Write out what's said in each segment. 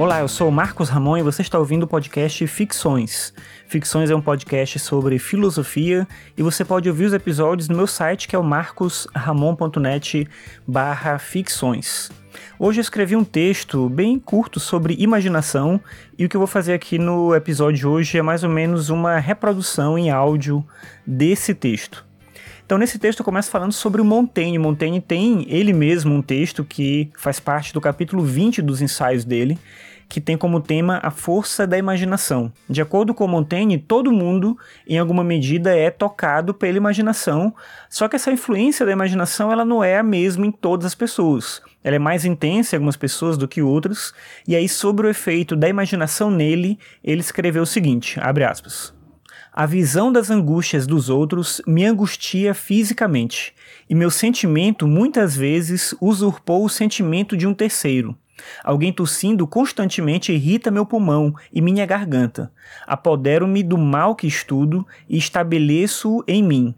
Olá, eu sou Marcos Ramon e você está ouvindo o podcast Ficções. Ficções é um podcast sobre filosofia e você pode ouvir os episódios no meu site que é o marcosramon.net barra ficções. Hoje eu escrevi um texto bem curto sobre imaginação e o que eu vou fazer aqui no episódio de hoje é mais ou menos uma reprodução em áudio desse texto. Então, nesse texto eu começo falando sobre o Montaigne. Montaigne tem ele mesmo um texto que faz parte do capítulo 20 dos ensaios dele, que tem como tema a força da imaginação. De acordo com Montaigne, todo mundo, em alguma medida, é tocado pela imaginação, só que essa influência da imaginação ela não é a mesma em todas as pessoas. Ela é mais intensa em algumas pessoas do que outras, e aí, sobre o efeito da imaginação nele, ele escreveu o seguinte: abre aspas. A visão das angústias dos outros me angustia fisicamente, e meu sentimento muitas vezes usurpou o sentimento de um terceiro. Alguém tossindo constantemente irrita meu pulmão e minha garganta. Apodero-me do mal que estudo e estabeleço em mim.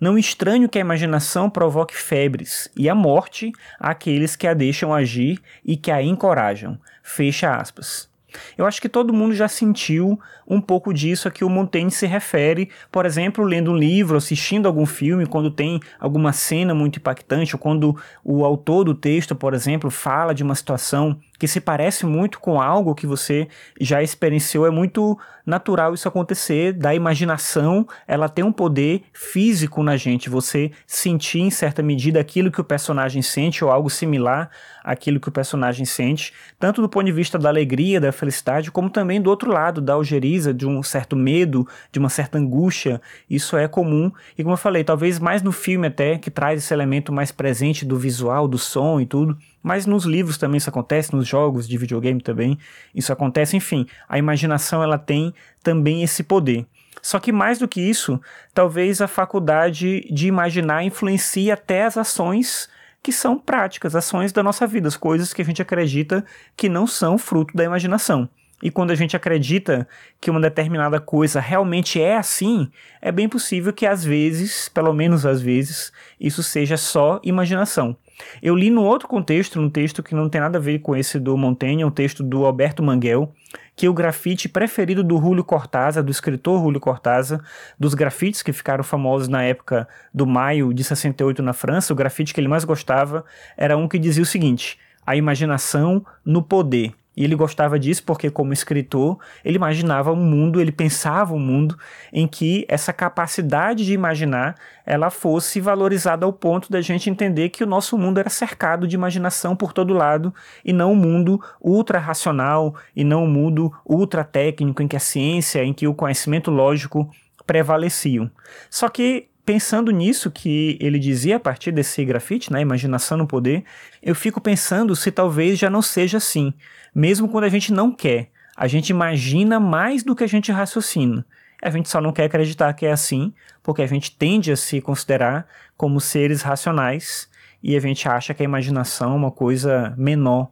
Não estranho que a imaginação provoque febres e a morte àqueles que a deixam agir e que a encorajam. Fecha aspas. Eu acho que todo mundo já sentiu um pouco disso a que o Montaigne se refere, por exemplo, lendo um livro, assistindo algum filme, quando tem alguma cena muito impactante, ou quando o autor do texto, por exemplo, fala de uma situação que se parece muito com algo que você já experienciou, é muito natural isso acontecer, da imaginação, ela tem um poder físico na gente, você sentir em certa medida aquilo que o personagem sente ou algo similar àquilo que o personagem sente, tanto do ponto de vista da alegria, da felicidade, como também do outro lado, da algeriza, de um certo medo, de uma certa angústia, isso é comum, e como eu falei, talvez mais no filme até, que traz esse elemento mais presente do visual, do som e tudo, mas nos livros também isso acontece, nos jogos de videogame também isso acontece. Enfim, a imaginação ela tem também esse poder. Só que mais do que isso, talvez a faculdade de imaginar influencie até as ações que são práticas, ações da nossa vida, as coisas que a gente acredita que não são fruto da imaginação. E quando a gente acredita que uma determinada coisa realmente é assim, é bem possível que às vezes, pelo menos às vezes, isso seja só imaginação. Eu li num outro contexto, num texto que não tem nada a ver com esse do Montaigne, um texto do Alberto Manguel, que o grafite preferido do Julio Cortázar, do escritor Julio Cortázar, dos grafites que ficaram famosos na época do maio de 68 na França, o grafite que ele mais gostava era um que dizia o seguinte: a imaginação no poder. E ele gostava disso porque, como escritor, ele imaginava um mundo, ele pensava um mundo em que essa capacidade de imaginar ela fosse valorizada ao ponto da gente entender que o nosso mundo era cercado de imaginação por todo lado e não um mundo ultra racional e não um mundo ultra técnico em que a ciência, em que o conhecimento lógico prevaleciam. Só que pensando nisso que ele dizia a partir desse grafite, né, imaginação no poder, eu fico pensando se talvez já não seja assim, mesmo quando a gente não quer. A gente imagina mais do que a gente raciocina. A gente só não quer acreditar que é assim, porque a gente tende a se considerar como seres racionais e a gente acha que a imaginação é uma coisa menor,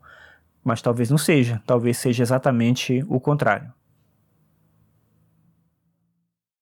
mas talvez não seja, talvez seja exatamente o contrário.